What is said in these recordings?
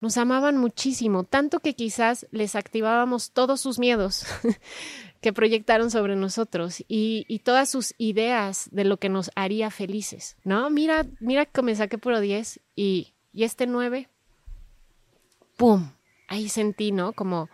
nos amaban muchísimo, tanto que quizás les activábamos todos sus miedos que proyectaron sobre nosotros y, todas sus ideas de lo que nos haría felices, ¿no? Mira, mira que me saqué puro 10 y, y este 9, ¡pum! Ahí sentí, ¿no? Como,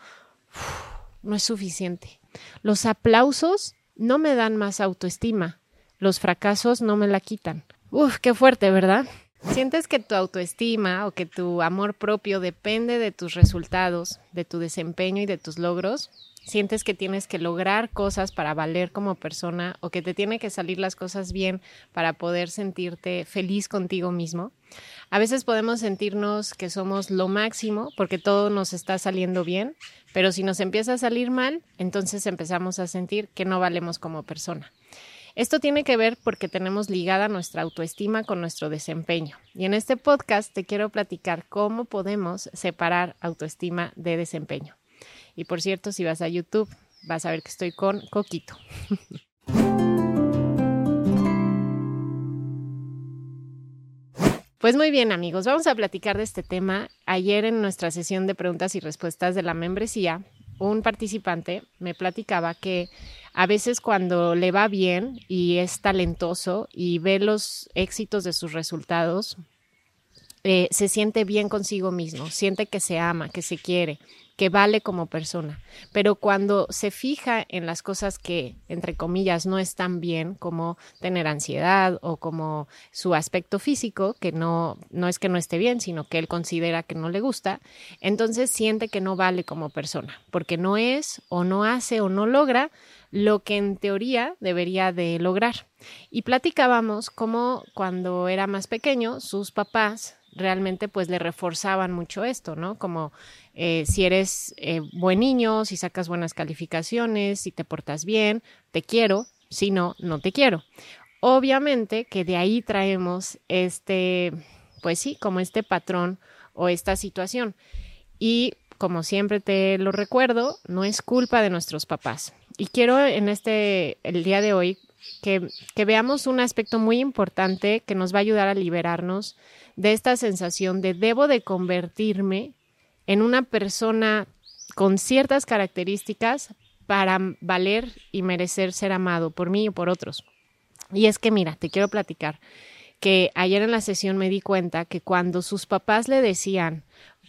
no es suficiente. Los aplausos no me dan más autoestima, los fracasos no me la quitan. Uf, qué fuerte, ¿verdad? ¿Sientes que tu autoestima o que tu amor propio depende de tus resultados, de tu desempeño y de tus logros? ¿Sientes que tienes que lograr cosas para valer como persona o que te tiene que salir las cosas bien para poder sentirte feliz contigo mismo? A veces podemos sentirnos que somos lo máximo porque todo nos está saliendo bien, pero si nos empieza a salir mal, entonces empezamos a sentir que no valemos como persona. Esto tiene que ver porque tenemos ligada nuestra autoestima con nuestro desempeño. Y en este podcast te quiero platicar cómo podemos separar autoestima de desempeño. Y por cierto, si vas a YouTube, vas a ver que estoy con Coquito. Pues muy bien amigos, vamos a platicar de este tema. Ayer en nuestra sesión de preguntas y respuestas de la membresía, un participante me platicaba que a veces cuando le va bien y es talentoso y ve los éxitos de sus resultados, eh, se siente bien consigo mismo, siente que se ama, que se quiere, que vale como persona. Pero cuando se fija en las cosas que, entre comillas, no están bien, como tener ansiedad o como su aspecto físico, que no, no es que no esté bien, sino que él considera que no le gusta, entonces siente que no vale como persona, porque no es o no hace o no logra lo que en teoría debería de lograr. Y platicábamos cómo cuando era más pequeño, sus papás realmente pues le reforzaban mucho esto, ¿no? Como eh, si eres eh, buen niño, si sacas buenas calificaciones, si te portas bien, te quiero, si no, no te quiero. Obviamente que de ahí traemos este, pues sí, como este patrón o esta situación. Y como siempre te lo recuerdo, no es culpa de nuestros papás. Y quiero en este, el día de hoy, que, que veamos un aspecto muy importante que nos va a ayudar a liberarnos de esta sensación de debo de convertirme en una persona con ciertas características para valer y merecer ser amado por mí y por otros. Y es que mira, te quiero platicar que ayer en la sesión me di cuenta que cuando sus papás le decían,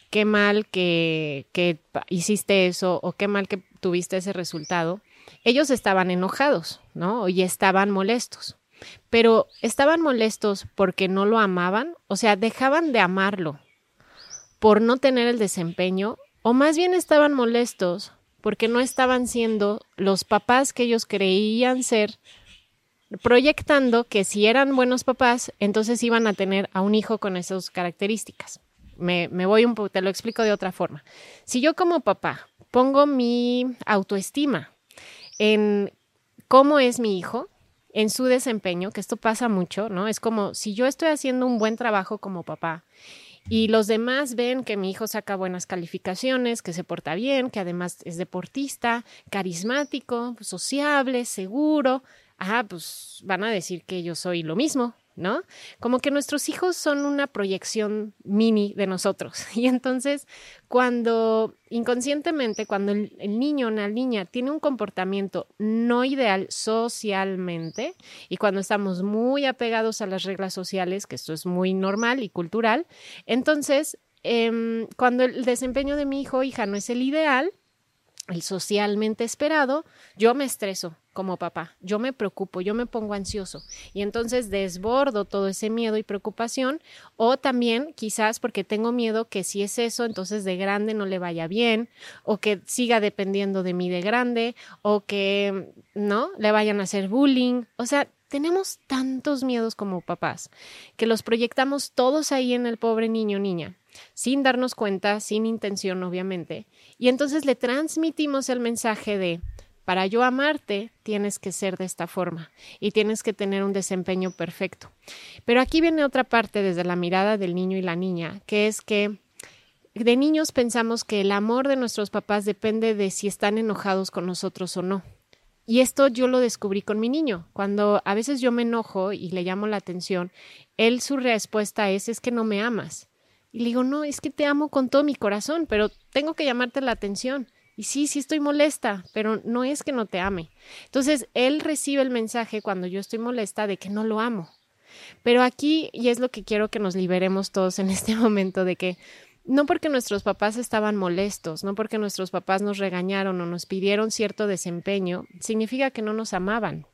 qué mal que, que hiciste eso o qué mal que tuviste ese resultado, ellos estaban enojados, ¿no? Y estaban molestos pero estaban molestos porque no lo amaban, o sea, dejaban de amarlo por no tener el desempeño, o más bien estaban molestos porque no estaban siendo los papás que ellos creían ser, proyectando que si eran buenos papás, entonces iban a tener a un hijo con esas características. Me, me voy un poco, te lo explico de otra forma. Si yo como papá pongo mi autoestima en cómo es mi hijo, en su desempeño, que esto pasa mucho, ¿no? Es como si yo estoy haciendo un buen trabajo como papá y los demás ven que mi hijo saca buenas calificaciones, que se porta bien, que además es deportista, carismático, sociable, seguro, ah, pues van a decir que yo soy lo mismo, ¿no? Como que nuestros hijos son una proyección mini de nosotros. Y entonces, cuando inconscientemente, cuando el, niño o la niña tiene un comportamiento no ideal socialmente, y cuando estamos muy apegados a las reglas sociales, que esto es muy normal y cultural, entonces, em, cuando el desempeño de mi hijo o hija no es el ideal, el socialmente esperado, yo me estreso como papá, yo me preocupo, yo me pongo ansioso. Y entonces desbordo todo ese miedo y preocupación o también quizás porque tengo miedo que si es eso, entonces de grande no le vaya bien o que siga dependiendo de mí de grande o que no le vayan a hacer bullying, o sea, tenemos tantos miedos como papás que los proyectamos todos ahí en el pobre niño niña sin darnos cuenta, sin intención obviamente, y entonces le transmitimos el mensaje de, para yo amarte, tienes que ser de esta forma y tienes que tener un desempeño perfecto. Pero aquí viene otra parte desde la mirada del niño y la niña, que es que de niños pensamos que el amor de nuestros papás depende de si están enojados con nosotros o no. Y esto yo lo descubrí con mi niño. Cuando a veces yo me enojo y le llamo la atención, él su respuesta es es que no me amas Y le digo, no, es que te amo con todo mi corazón, pero tengo que llamarte la atención. Y sí, sí estoy molesta, pero no es que no te ame. Entonces, él recibe el mensaje cuando yo estoy molesta de que no lo amo. Pero aquí, y es lo que quiero que nos liberemos todos en este momento, de que no porque nuestros papás estaban molestos, no porque nuestros papás nos regañaron o nos pidieron cierto desempeño, significa que no nos amaban.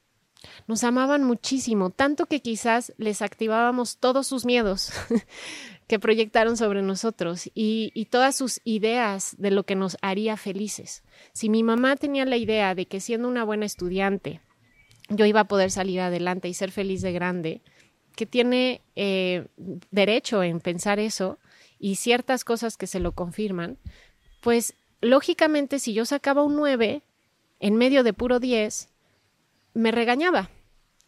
Nos amaban muchísimo, tanto que quizás les activábamos todos sus miedos que proyectaron sobre nosotros y, todas sus ideas de lo que nos haría felices. Si mi mamá tenía la idea de que siendo una buena estudiante yo iba a poder salir adelante y ser feliz de grande, que tiene eh, derecho en pensar eso y ciertas cosas que se lo confirman, pues lógicamente si yo sacaba un 9 en medio de puro 10, me regañaba,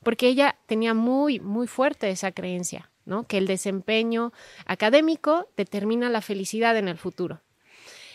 porque ella tenía muy, muy fuerte esa creencia, ¿no? Que el desempeño académico determina la felicidad en el futuro.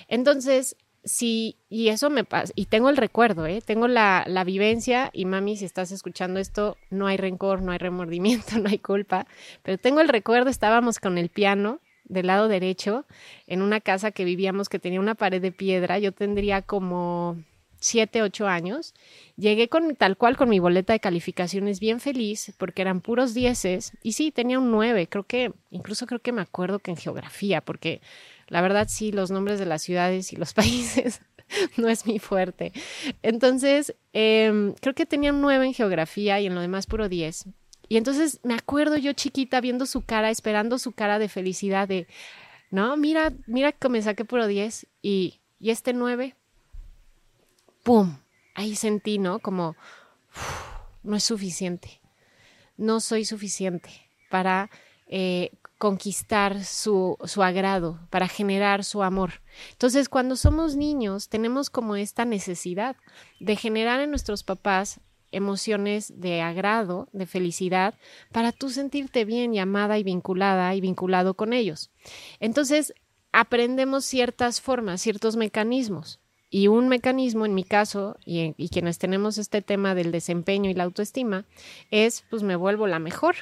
Entonces, sí, y eso me pasa, y tengo el recuerdo, ¿eh? Tengo la, la vivencia, y mami, si estás escuchando esto, no hay rencor, no hay remordimiento, no hay culpa, pero tengo el recuerdo, estábamos con el piano del lado derecho, en una casa que vivíamos que tenía una pared de piedra, yo tendría como siete, ocho años, llegué con tal cual con mi boleta de calificaciones bien feliz porque eran puros dieces y sí, tenía un nueve, creo que, incluso creo que me acuerdo que en geografía, porque la verdad sí, los nombres de las ciudades y los países no es mi fuerte. Entonces, eh, creo que tenía un nueve en geografía y en lo demás puro diez. Y entonces me acuerdo yo chiquita viendo su cara, esperando su cara de felicidad de, no, mira, mira que me saqué puro diez y, y este nueve ¡pum! Ahí sentí, ¿no? Como, no es suficiente. No soy suficiente para eh, conquistar su, su agrado, para generar su amor. Entonces, cuando somos niños, tenemos como esta necesidad de generar en nuestros papás emociones de agrado, de felicidad, para tú sentirte bien y amada y vinculada y vinculado con ellos. Entonces, aprendemos ciertas formas, ciertos mecanismos. Y un mecanismo, en mi caso, y, quienes tenemos este tema del desempeño y la autoestima, es pues me vuelvo la mejor,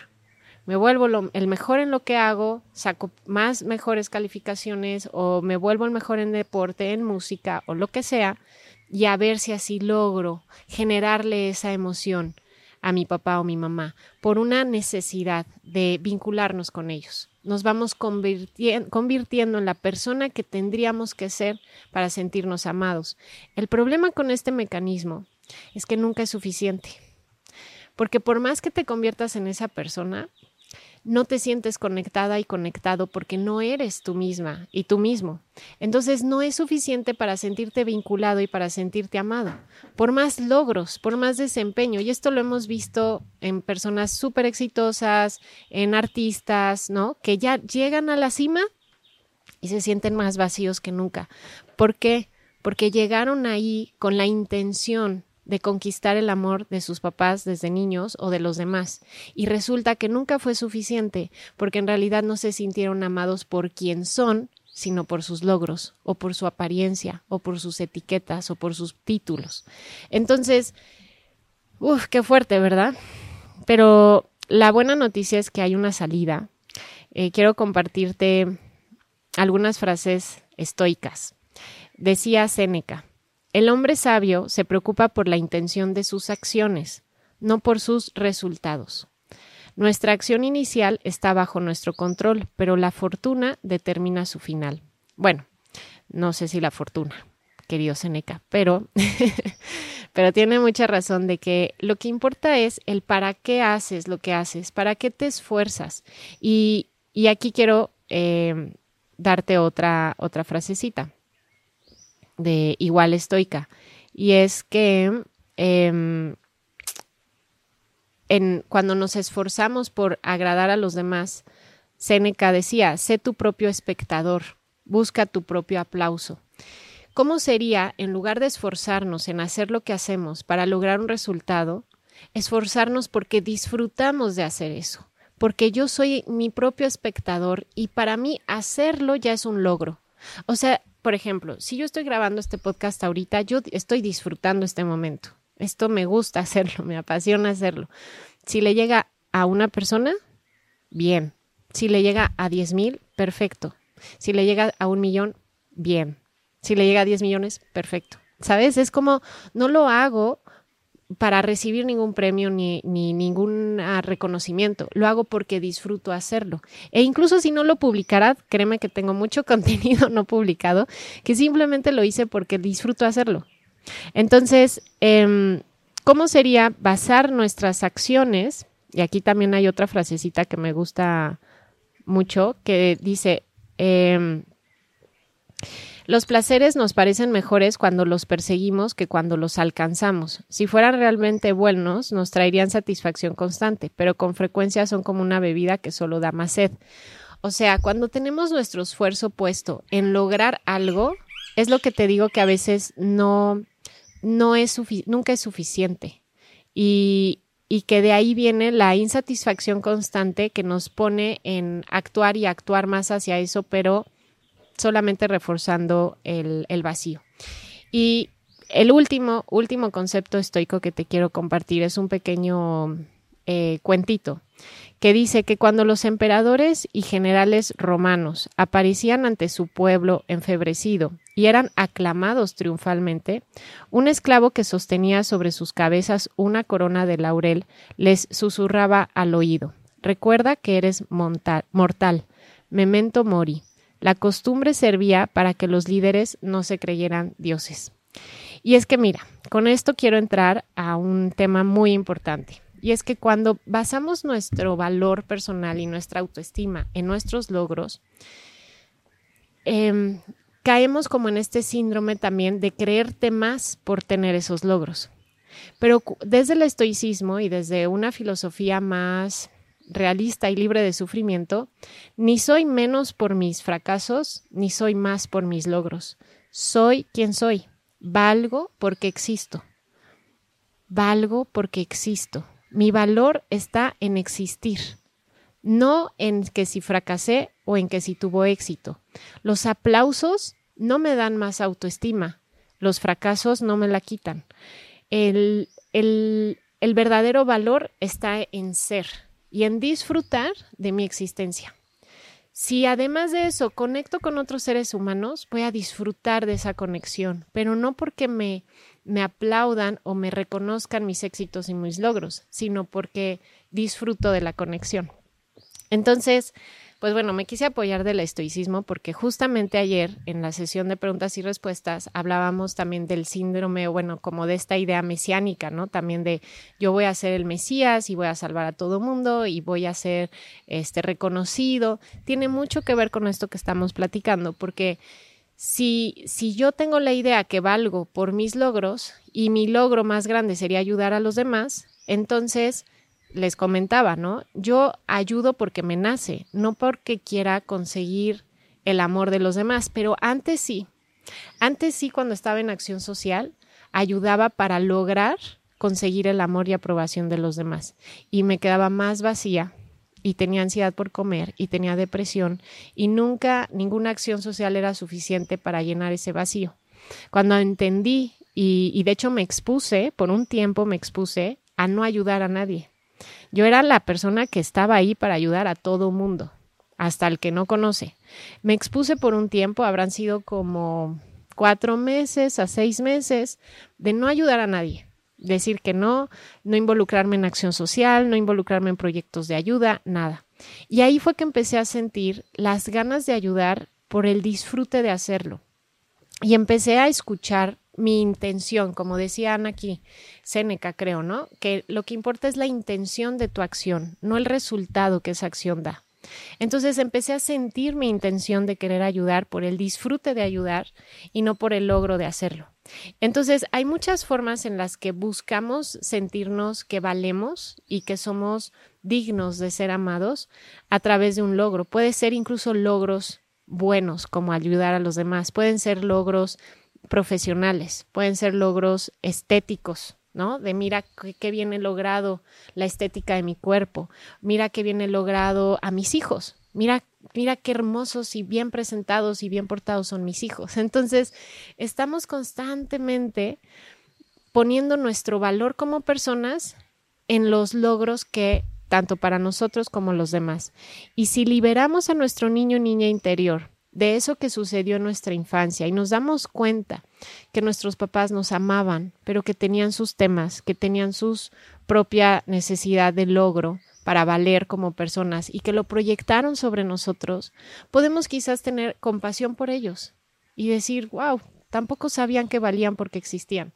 me vuelvo el mejor en lo que hago, saco más mejores calificaciones o me vuelvo el mejor en deporte, en música o lo que sea, y a ver si así logro generarle esa emoción a mi papá o mi mamá por una necesidad de vincularnos con ellos nos vamos convirtiendo en la persona que tendríamos que ser para sentirnos amados. El problema con este mecanismo es que nunca es suficiente, porque por más que te conviertas en esa persona, no te sientes conectada y conectado porque no eres tú misma y tú mismo. Entonces no es suficiente para sentirte vinculado y para sentirte amado. Por más logros, por más desempeño, y esto lo hemos visto en personas súper exitosas, en artistas, ¿no? Que ya llegan a la cima y se sienten más vacíos que nunca. ¿Por qué? Porque llegaron ahí con la intención de conquistar el amor de sus papás desde niños o de los demás. Y resulta que nunca fue suficiente, porque en realidad no se sintieron amados por quien son, sino por sus logros, o por su apariencia, o por sus etiquetas, o por sus títulos. Entonces, uff, qué fuerte, ¿verdad? Pero la buena noticia es que hay una salida. Eh, quiero compartirte algunas frases estoicas. Decía Séneca, el hombre sabio se preocupa por la intención de sus acciones, no por sus resultados. Nuestra acción inicial está bajo nuestro control, pero la fortuna determina su final. Bueno, no sé si la fortuna, querido Seneca, pero, pero tiene mucha razón de que lo que importa es el para qué haces lo que haces, para qué te esfuerzas. Y, aquí quiero eh, darte otra, otra frasecita de igual estoica. Y es que em, en, cuando nos esforzamos por agradar a los demás, Séneca decía, sé tu propio espectador, busca tu propio aplauso. ¿Cómo sería, en lugar de esforzarnos en hacer lo que hacemos para lograr un resultado, esforzarnos porque disfrutamos de hacer eso? Porque yo soy mi propio espectador y para mí hacerlo ya es un logro. O sea, por ejemplo, si yo estoy grabando este podcast ahorita, yo estoy disfrutando este momento. Esto me gusta hacerlo, me apasiona hacerlo. Si le llega a una persona, bien. Si le llega a 10 mil, perfecto. Si le llega a un millón, bien. Si le llega a 10 millones, perfecto. ¿Sabes? Es como, no lo hago para recibir ningún premio ni, ni, ningún ah, reconocimiento. Lo hago porque disfruto hacerlo. E incluso si no lo publicara, créeme que tengo mucho contenido no publicado, que simplemente lo hice porque disfruto hacerlo. Entonces, eh, ¿cómo sería basar nuestras acciones? Y aquí también hay otra frasecita que me gusta mucho, que dice, eh, los placeres nos parecen mejores cuando los perseguimos que cuando los alcanzamos. Si fueran realmente buenos, nos traerían satisfacción constante, pero con frecuencia son como una bebida que solo da más sed. O sea, cuando tenemos nuestro esfuerzo puesto en lograr algo, es lo que te digo que a veces no, no es nunca es suficiente. Y, y que de ahí viene la insatisfacción constante que nos pone en actuar y actuar más hacia eso, pero solamente reforzando el, vacío. Y el último, último concepto estoico que te quiero compartir es un pequeño eh, cuentito que dice que cuando los emperadores y generales romanos aparecían ante su pueblo enfebrecido y eran aclamados triunfalmente, un esclavo que sostenía sobre sus cabezas una corona de laurel les susurraba al oído, recuerda que eres mortal, memento mori, la costumbre servía para que los líderes no se creyeran dioses. Y es que mira, con esto quiero entrar a un tema muy importante. Y es que cuando basamos nuestro valor personal y nuestra autoestima en nuestros logros, em, caemos como en este síndrome también de creerte más por tener esos logros. Pero desde el estoicismo y desde una filosofía más realista y libre de sufrimiento, ni soy menos por mis fracasos, ni soy más por mis logros. Soy quien soy. Valgo porque existo. Valgo porque existo. Mi valor está en existir, no en que si fracasé o en que si tuvo éxito. Los aplausos no me dan más autoestima, los fracasos no me la quitan. El, el, el verdadero valor está en ser, y en disfrutar de mi existencia. Si además de eso conecto con otros seres humanos, voy a disfrutar de esa conexión, pero no porque me, me aplaudan o me reconozcan mis éxitos y mis logros, sino porque disfruto de la conexión. Entonces, pues bueno, me quise apoyar del estoicismo porque justamente ayer en la sesión de preguntas y respuestas hablábamos también del síndrome, bueno, como de esta idea mesiánica, ¿no? También de yo voy a ser el Mesías y voy a salvar a todo mundo y voy a ser este reconocido. Tiene mucho que ver con esto que estamos platicando porque si, si yo tengo la idea que valgo por mis logros y mi logro más grande sería ayudar a los demás, entonces les comentaba, ¿no? Yo ayudo porque me nace, no porque quiera conseguir el amor de los demás, pero antes sí, antes sí cuando estaba en acción social, ayudaba para lograr conseguir el amor y aprobación de los demás y me quedaba más vacía y tenía ansiedad por comer y tenía depresión y nunca ninguna acción social era suficiente para llenar ese vacío. Cuando entendí y, y de hecho me expuse, por un tiempo me expuse a no ayudar a nadie, yo era la persona que estaba ahí para ayudar a todo mundo, hasta el que no conoce. Me expuse por un tiempo, habrán sido como cuatro meses a seis meses de no ayudar a nadie. Decir que no, no involucrarme en acción social, no involucrarme en proyectos de ayuda, nada. Y ahí fue que empecé a sentir las ganas de ayudar por el disfrute de hacerlo. Y empecé a escuchar mi intención, como decía Ana aquí, Séneca creo, ¿no? Que lo que importa es la intención de tu acción, no el resultado que esa acción da. Entonces empecé a sentir mi intención de querer ayudar por el disfrute de ayudar y no por el logro de hacerlo. Entonces hay muchas formas en las que buscamos sentirnos que valemos y que somos dignos de ser amados a través de un logro. Puede ser incluso logros buenos como ayudar a los demás, pueden ser logros profesionales, pueden ser logros estéticos, ¿no? De mira qué viene logrado la estética de mi cuerpo, mira qué viene logrado a mis hijos, mira, mira qué hermosos y bien presentados y bien portados son mis hijos. Entonces, estamos constantemente poniendo nuestro valor como personas en los logros que tanto para nosotros como los demás. Y si liberamos a nuestro niño niña interior de eso que sucedió en nuestra infancia y nos damos cuenta que nuestros papás nos amaban, pero que tenían sus temas, que tenían su propia necesidad de logro para valer como personas y que lo proyectaron sobre nosotros, podemos quizás tener compasión por ellos y decir, wow, tampoco sabían que valían porque existían.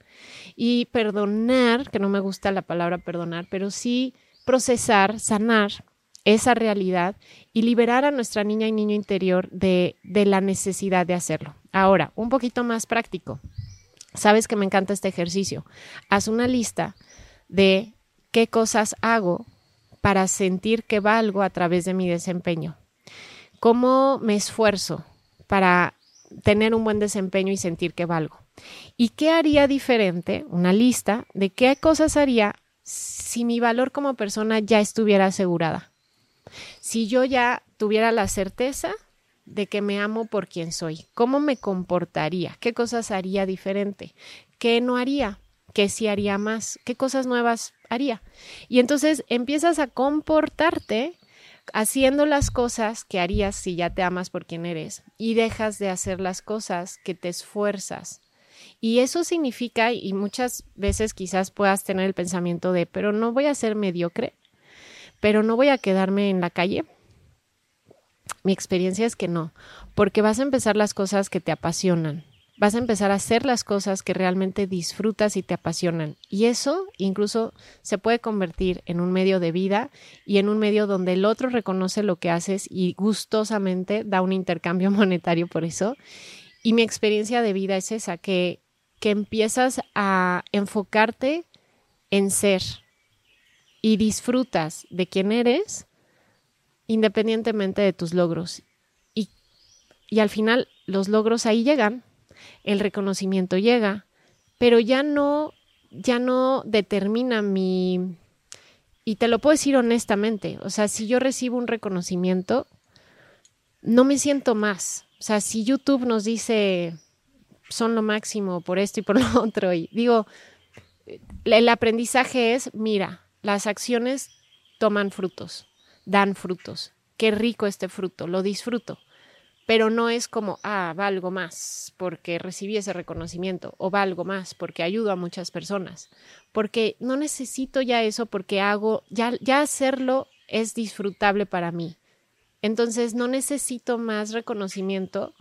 Y perdonar, que no me gusta la palabra perdonar, pero sí procesar, sanar esa realidad y liberar a nuestra niña y niño interior de, de la necesidad de hacerlo. Ahora, un poquito más práctico. Sabes que me encanta este ejercicio. Haz una lista de qué cosas hago para sentir que valgo a través de mi desempeño. ¿Cómo me esfuerzo para tener un buen desempeño y sentir que valgo? ¿Y qué haría diferente? Una lista de qué cosas haría si mi valor como persona ya estuviera asegurada si yo ya tuviera la certeza de que me amo por quien soy, ¿cómo me comportaría? ¿Qué cosas haría diferente? ¿Qué no haría? ¿Qué sí haría más? ¿Qué cosas nuevas haría? Y entonces empiezas a comportarte haciendo las cosas que harías si ya te amas por quien eres y dejas de hacer las cosas que te esfuerzas. Y eso significa, y muchas veces quizás puedas tener el pensamiento de, pero no voy a ser mediocre, pero no voy a quedarme en la calle. Mi experiencia es que no, porque vas a empezar las cosas que te apasionan, vas a empezar a hacer las cosas que realmente disfrutas y te apasionan. Y eso incluso se puede convertir en un medio de vida y en un medio donde el otro reconoce lo que haces y gustosamente da un intercambio monetario por eso. Y mi experiencia de vida es esa, que, que empiezas a enfocarte en ser, y disfrutas de quién eres independientemente de tus logros. Y, y al final los logros ahí llegan, el reconocimiento llega, pero ya no, ya no determina mi... Y te lo puedo decir honestamente, o sea, si yo recibo un reconocimiento, no me siento más. O sea, si YouTube nos dice son lo máximo por esto y por lo otro, y digo, el aprendizaje es, mira, las acciones toman frutos, dan frutos. Qué rico este fruto, lo disfruto. Pero no es como, ah, valgo más porque recibí ese reconocimiento o valgo más porque ayudo a muchas personas. Porque no necesito ya eso porque hago, ya, ya hacerlo es disfrutable para mí. Entonces no necesito más reconocimiento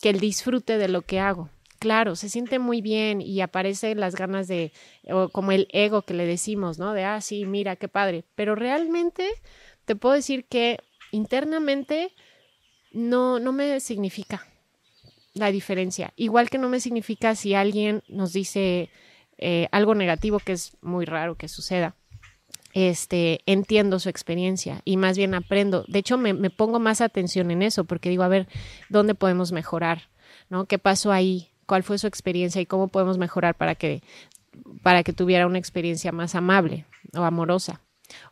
que el disfrute de lo que hago claro, se siente muy bien y aparecen las ganas de, o como el ego que le decimos, ¿no? De, ah, sí, mira, qué padre. Pero realmente te puedo decir que internamente no, no me significa la diferencia. Igual que no me significa si alguien nos dice eh, algo negativo, que es muy raro que suceda. Este, entiendo su experiencia y más bien aprendo. De hecho, me, me pongo más atención en eso porque digo, a ver, ¿dónde podemos mejorar? ¿No? ¿Qué pasó ahí? Cuál fue su experiencia y cómo podemos mejorar para que, para que tuviera una experiencia más amable o amorosa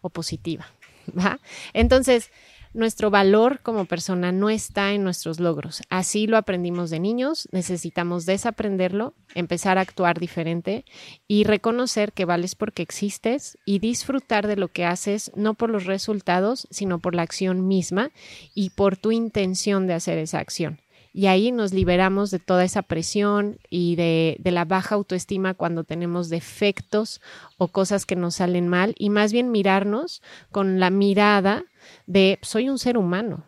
o positiva. ¿va? Entonces, nuestro valor como persona no está en nuestros logros. Así lo aprendimos de niños, necesitamos desaprenderlo, empezar a actuar diferente y reconocer que vales porque existes y disfrutar de lo que haces, no por los resultados, sino por la acción misma y por tu intención de hacer esa acción y ahí nos liberamos de toda esa presión y de, la baja autoestima cuando tenemos defectos o cosas que nos salen mal y más bien mirarnos con la mirada de soy un ser humano.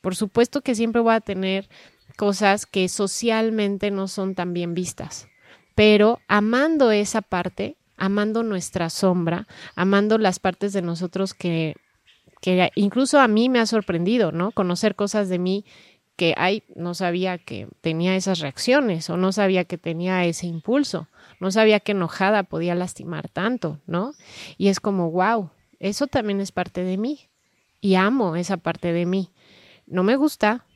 Por supuesto que siempre voy a tener cosas que socialmente no son tan bien vistas, pero amando esa parte, amando nuestra sombra, amando las partes de nosotros que que incluso a mí me ha sorprendido, ¿no? Conocer cosas de mí que ay, no sabía que tenía esas reacciones o no sabía que tenía ese impulso, no sabía que enojada podía lastimar tanto, ¿no? Y es como, wow, eso también es parte de mí y amo esa parte de mí. No me gusta,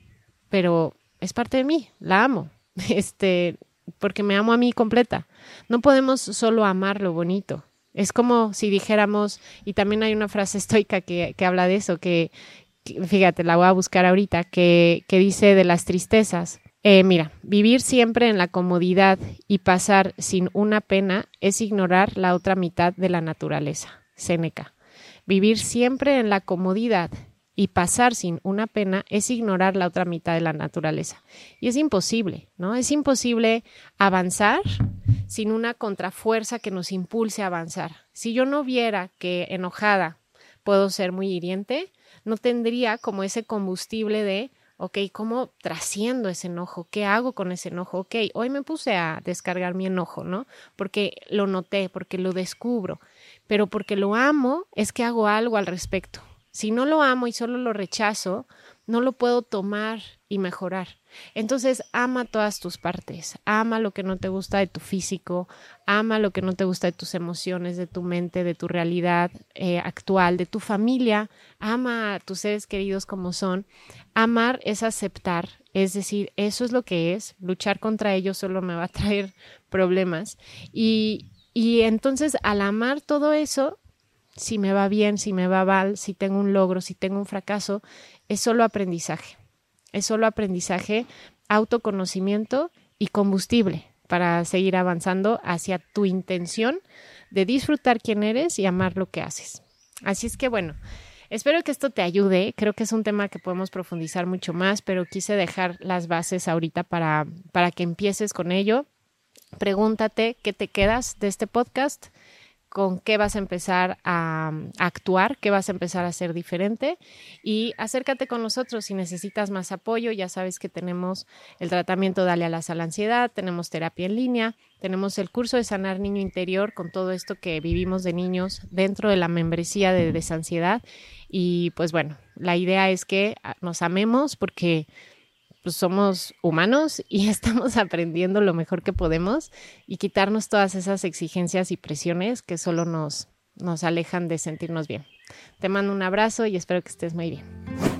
pero es parte de mí, la amo, este, porque me amo a mí completa. No podemos solo amar lo bonito. Es como si dijéramos, y también hay una frase estoica que, que habla de eso, que, fíjate, la voy a buscar ahorita, que, dice de las tristezas. Eh, mira, vivir siempre en la comodidad y pasar sin una pena es ignorar la otra mitad de la naturaleza. Séneca. Vivir siempre en la comodidad y pasar sin una pena es ignorar la otra mitad de la naturaleza. Y es imposible, ¿no? Es imposible avanzar sin una contrafuerza que nos impulse a avanzar. Si yo no viera que enojada puedo ser muy hiriente, no tendría como ese combustible de, ok, ¿cómo trasciendo ese enojo? ¿Qué hago con ese enojo? Ok, hoy me puse a descargar mi enojo, ¿no? Porque lo noté, porque lo descubro, pero porque lo amo es que hago algo al respecto. Si no lo amo y solo lo rechazo, no lo puedo tomar y mejorar. Entonces, ama todas tus partes, ama lo que no te gusta de tu físico, ama lo que no te gusta de tus emociones, de tu mente, de tu realidad eh, actual, de tu familia, ama a tus seres queridos como son. Amar es aceptar, es decir, eso es lo que es, luchar contra ellos solo me va a traer problemas. Y, y entonces, al amar todo eso, si me va bien, si me va mal, si tengo un logro, si tengo un fracaso, es solo aprendizaje. Es solo aprendizaje, autoconocimiento y combustible para seguir avanzando hacia tu intención de disfrutar quién eres y amar lo que haces. Así es que bueno, espero que esto te ayude. Creo que es un tema que podemos profundizar mucho más, pero quise dejar las bases ahorita para, para que empieces con ello. Pregúntate qué te quedas de este podcast con qué vas a empezar a, actuar, qué vas a empezar a hacer diferente y acércate con nosotros si necesitas más apoyo. Ya sabes que tenemos el tratamiento Dale Alas a la Ansiedad, tenemos terapia en línea, tenemos el curso de Sanar Niño Interior con todo esto que vivimos de niños dentro de la membresía de Desansiedad. Y pues bueno, la idea es que nos amemos porque pues somos humanos y estamos aprendiendo lo mejor que podemos y quitarnos todas esas exigencias y presiones que solo nos, nos alejan de sentirnos bien. Te mando un abrazo y espero que estés muy bien.